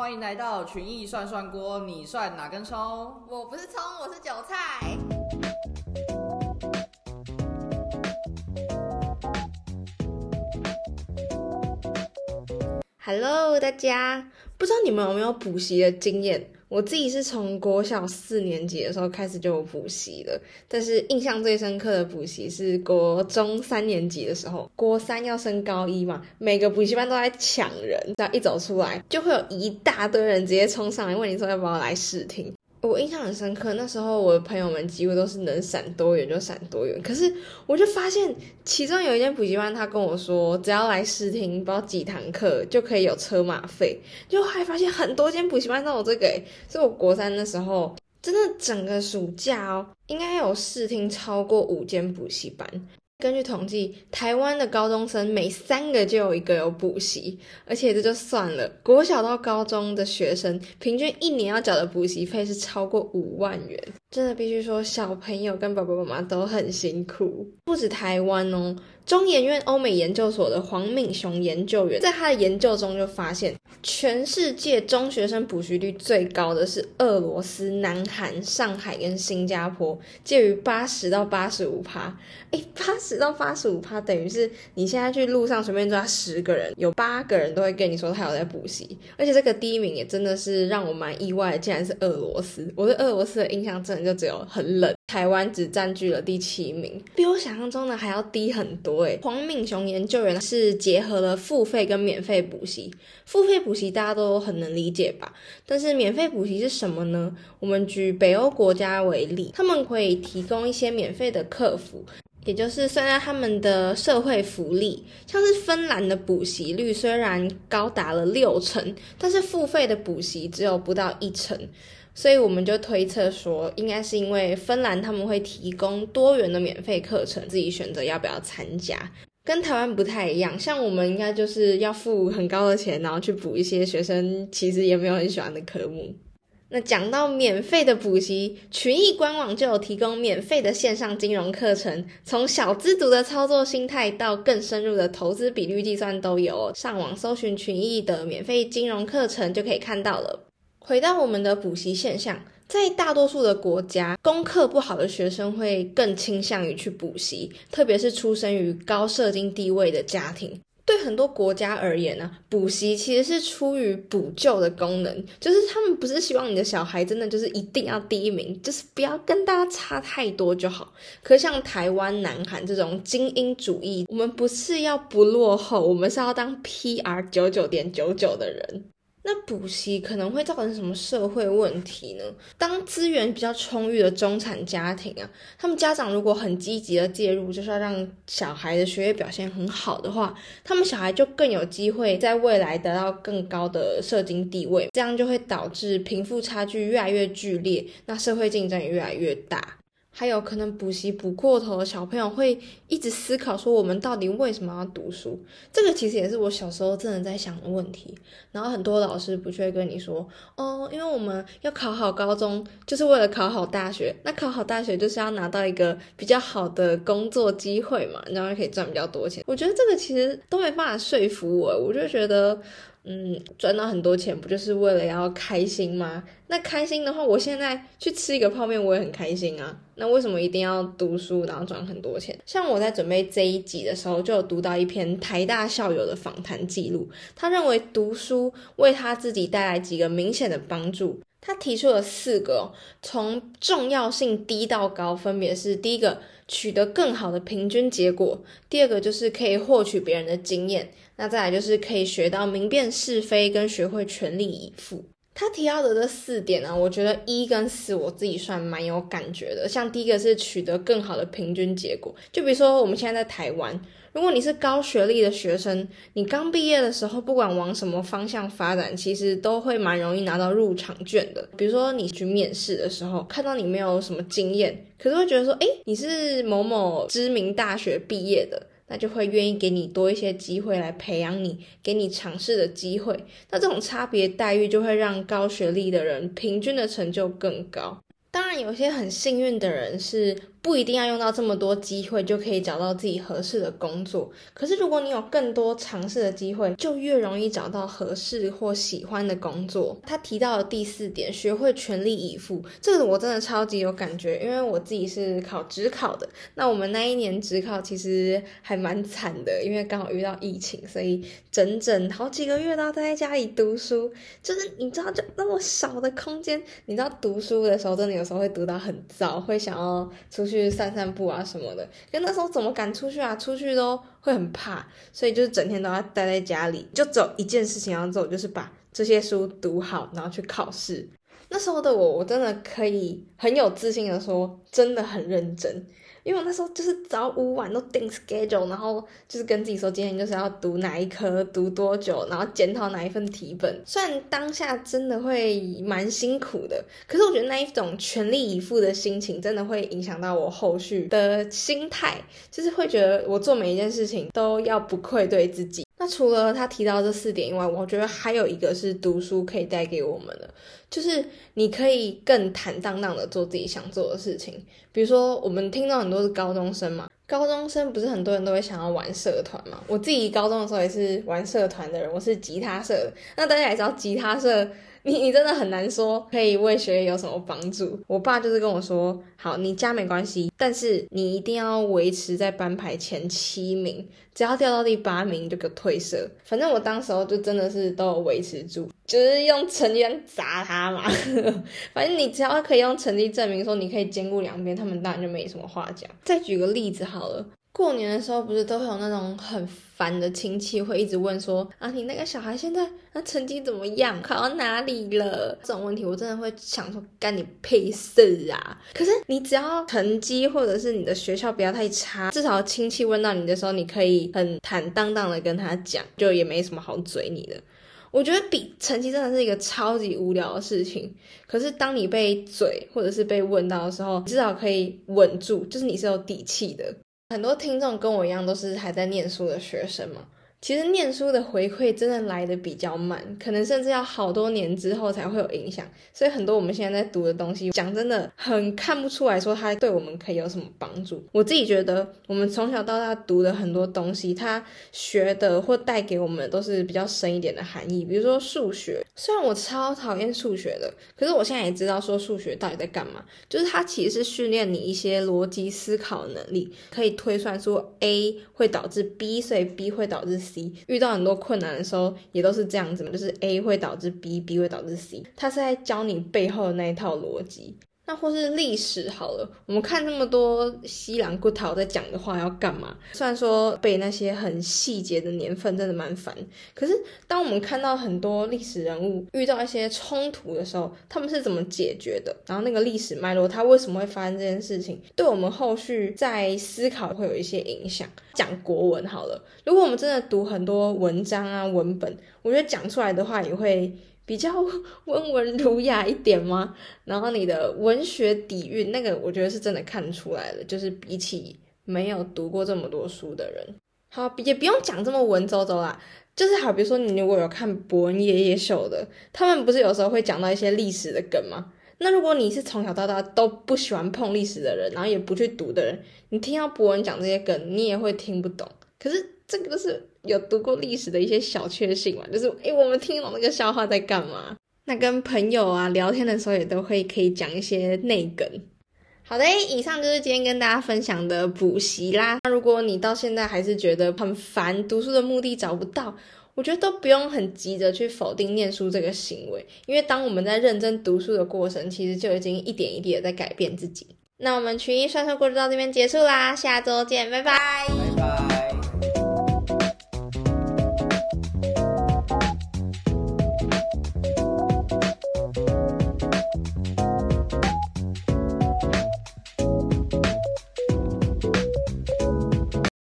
欢迎来到群艺涮涮锅，你涮哪根葱？我不是葱，我是韭菜。Hello，大家，不知道你们有没有补习的经验？我自己是从国小四年级的时候开始就有补习了，但是印象最深刻的补习是国中三年级的时候，国三要升高一嘛，每个补习班都在抢人，只要一走出来，就会有一大堆人直接冲上来问你说要不要来试听。我印象很深刻，那时候我的朋友们几乎都是能闪多远就闪多远。可是我就发现，其中有一间补习班，他跟我说，只要来试听，不知道几堂课就可以有车马费。就还发现很多间补习班都有这个诶，所以我国三的时候，真的整个暑假哦，应该有试听超过五间补习班。根据统计，台湾的高中生每三个就有一个有补习，而且这就算了，国小到高中的学生平均一年要缴的补习费是超过五万元，真的必须说小朋友跟爸爸妈妈都很辛苦。不止台湾哦，中研院欧美研究所的黄敏雄研究员在他的研究中就发现，全世界中学生补习率最高的是俄罗斯、南韩、上海跟新加坡，介于八十到八十五趴。诶，八十到八十五趴，等于是你现在去路上随便抓十个人，有八个人都会跟你说他有在补习。而且这个第一名也真的是让我蛮意外的，竟然是俄罗斯。我对俄罗斯的印象真的就只有很冷。台湾只占据了第七名，比我想象中的还要低很多诶。黄敏雄研究员是结合了付费跟免费补习，付费补习大家都很能理解吧？但是免费补习是什么呢？我们举北欧国家为例，他们可以提供一些免费的客服。也就是算在他们的社会福利，像是芬兰的补习率虽然高达了六成，但是付费的补习只有不到一成，所以我们就推测说，应该是因为芬兰他们会提供多元的免费课程，自己选择要不要参加，跟台湾不太一样。像我们应该就是要付很高的钱，然后去补一些学生其实也没有很喜欢的科目。那讲到免费的补习，群益官网就有提供免费的线上金融课程，从小资族的操作心态到更深入的投资比率计算都有。上网搜寻群益的免费金融课程就可以看到了。回到我们的补习现象，在大多数的国家，功课不好的学生会更倾向于去补习，特别是出生于高社经地位的家庭。对很多国家而言呢、啊，补习其实是出于补救的功能，就是他们不是希望你的小孩真的就是一定要第一名，就是不要跟大家差太多就好。可像台湾、南韩这种精英主义，我们不是要不落后，我们是要当 PR 九九点九九的人。那补习可能会造成什么社会问题呢？当资源比较充裕的中产家庭啊，他们家长如果很积极的介入，就是要让小孩的学业表现很好的话，他们小孩就更有机会在未来得到更高的社经地位，这样就会导致贫富差距越来越剧烈，那社会竞争也越来越大。还有可能补习补过头的小朋友会一直思考说，我们到底为什么要读书？这个其实也是我小时候真的在想的问题。然后很多老师不就会跟你说，哦，因为我们要考好高中，就是为了考好大学。那考好大学就是要拿到一个比较好的工作机会嘛，然后可以赚比较多钱。我觉得这个其实都没办法说服我，我就觉得。嗯，赚到很多钱不就是为了要开心吗？那开心的话，我现在去吃一个泡面，我也很开心啊。那为什么一定要读书，然后赚很多钱？像我在准备这一集的时候，就有读到一篇台大校友的访谈记录，他认为读书为他自己带来几个明显的帮助。他提出了四个、从重要性低到高，分别是第一个取得更好的平均结果，第二个就是可以获取别人的经验，那再来就是可以学到明辨是非跟学会全力以赴。他提到的这四点呢，我觉得一跟四我自己算蛮有感觉的。像第一个是取得更好的平均结果，就比如说我们现在在台湾。如果你是高学历的学生，你刚毕业的时候，不管往什么方向发展，其实都会蛮容易拿到入场券的。比如说你去面试的时候，看到你没有什么经验，可是会觉得说，诶，你是某某知名大学毕业的，那就会愿意给你多一些机会来培养你，给你尝试的机会。那这种差别待遇就会让高学历的人平均的成就更高。当然，有些很幸运的人是不一定要用到这么多机会就可以找到自己合适的工作。可是如果你有更多尝试的机会，就越容易找到合适或喜欢的工作。他提到的第四点，学会全力以赴，这个我真的超级有感觉，因为我自己是考职考的。那我们那一年职考其实还蛮惨的，因为刚好遇到疫情，所以整整好几个月都待在家里读书。就是你知道，就那么少的空间，你知道读书的时候，真的有时候会读到很糟，会想要出去散散步啊什么的。可那时候怎么敢出去啊？出去都会很怕，所以就是整天都要待在家里，就只有一件事情要做，就是把这些书读好，然后去考试。那时候的我，我真的可以很有自信的说，真的很认真。因为我那时候就是早午晚都定 schedule，然后就是跟自己说今天就是要读哪一科，读多久，然后检讨哪一份题本。虽然当下真的会蛮辛苦的，可是我觉得那一种全力以赴的心情，真的会影响到我后续的心态，就是会觉得我做每一件事情都要不愧对自己。那除了他提到这四点以外，我觉得还有一个是读书可以带给我们的，就是你可以更坦荡荡的做自己想做的事情。比如说，我们听到很多是高中生嘛，高中生不是很多人都会想要玩社团嘛？我自己高中的时候也是玩社团的人，我是吉他社的。那大家也知道，吉他社。你你真的很难说可以为学业有什么帮助。我爸就是跟我说，好，你加没关系，但是你一定要维持在班排前七名，只要掉到第八名就给退社。反正我当时候就真的是都有维持住，就是用成绩砸他嘛。反正你只要可以用成绩证明说你可以兼顾两边，他们当然就没什么话讲。再举个例子好了。过年的时候不是都会有那种很烦的亲戚会一直问说啊，你那个小孩现在那成绩怎么样，考到哪里了？这种问题我真的会想说干你屁事啊！可是你只要成绩或者是你的学校不要太差，至少亲戚问到你的时候，你可以很坦荡荡的跟他讲，就也没什么好嘴你的。我觉得比成绩真的是一个超级无聊的事情。可是当你被嘴或者是被问到的时候，至少可以稳住，就是你是有底气的。很多听众跟我一样都是还在念书的学生嘛。其实念书的回馈真的来的比较慢，可能甚至要好多年之后才会有影响。所以很多我们现在在读的东西，讲真的很看不出来说它对我们可以有什么帮助。我自己觉得，我们从小到大读的很多东西，它学的或带给我们都是比较深一点的含义。比如说数学，虽然我超讨厌数学的，可是我现在也知道说数学到底在干嘛，就是它其实是训练你一些逻辑思考能力，可以推算出 A 会导致 B，所以 B 会导致。C 遇到很多困难的时候，也都是这样子嘛，就是 A 会导致 B，B 会导致 C，他是在教你背后的那一套逻辑。那或是历史好了，我们看这么多西兰骨头在讲的话要干嘛？虽然说背那些很细节的年份真的蛮烦，可是当我们看到很多历史人物遇到一些冲突的时候，他们是怎么解决的？然后那个历史脉络，它为什么会发生这件事情，对我们后续在思考会有一些影响。讲国文好了，如果我们真的读很多文章啊文本，我觉得讲出来的话也会。比较温文儒雅一点吗？然后你的文学底蕴，那个我觉得是真的看出来了。就是比起没有读过这么多书的人，好也不用讲这么文绉绉啦。就是好，比如说你如果有看博恩爷爷秀的，他们不是有时候会讲到一些历史的梗吗？那如果你是从小到大都不喜欢碰历史的人，然后也不去读的人，你听到博恩讲这些梗，你也会听不懂。可是这个是。有读过历史的一些小确幸嘛？就是诶，我们听懂那个笑话在干嘛？那跟朋友啊聊天的时候也都会可以讲一些内梗。好的，以上就是今天跟大家分享的补习啦。那如果你到现在还是觉得很烦，读书的目的找不到，我觉得都不用很急着去否定念书这个行为，因为当我们在认真读书的过程，其实就已经一点一滴的在改变自己。那我们群英算算故事到这边结束啦，下周见，拜拜。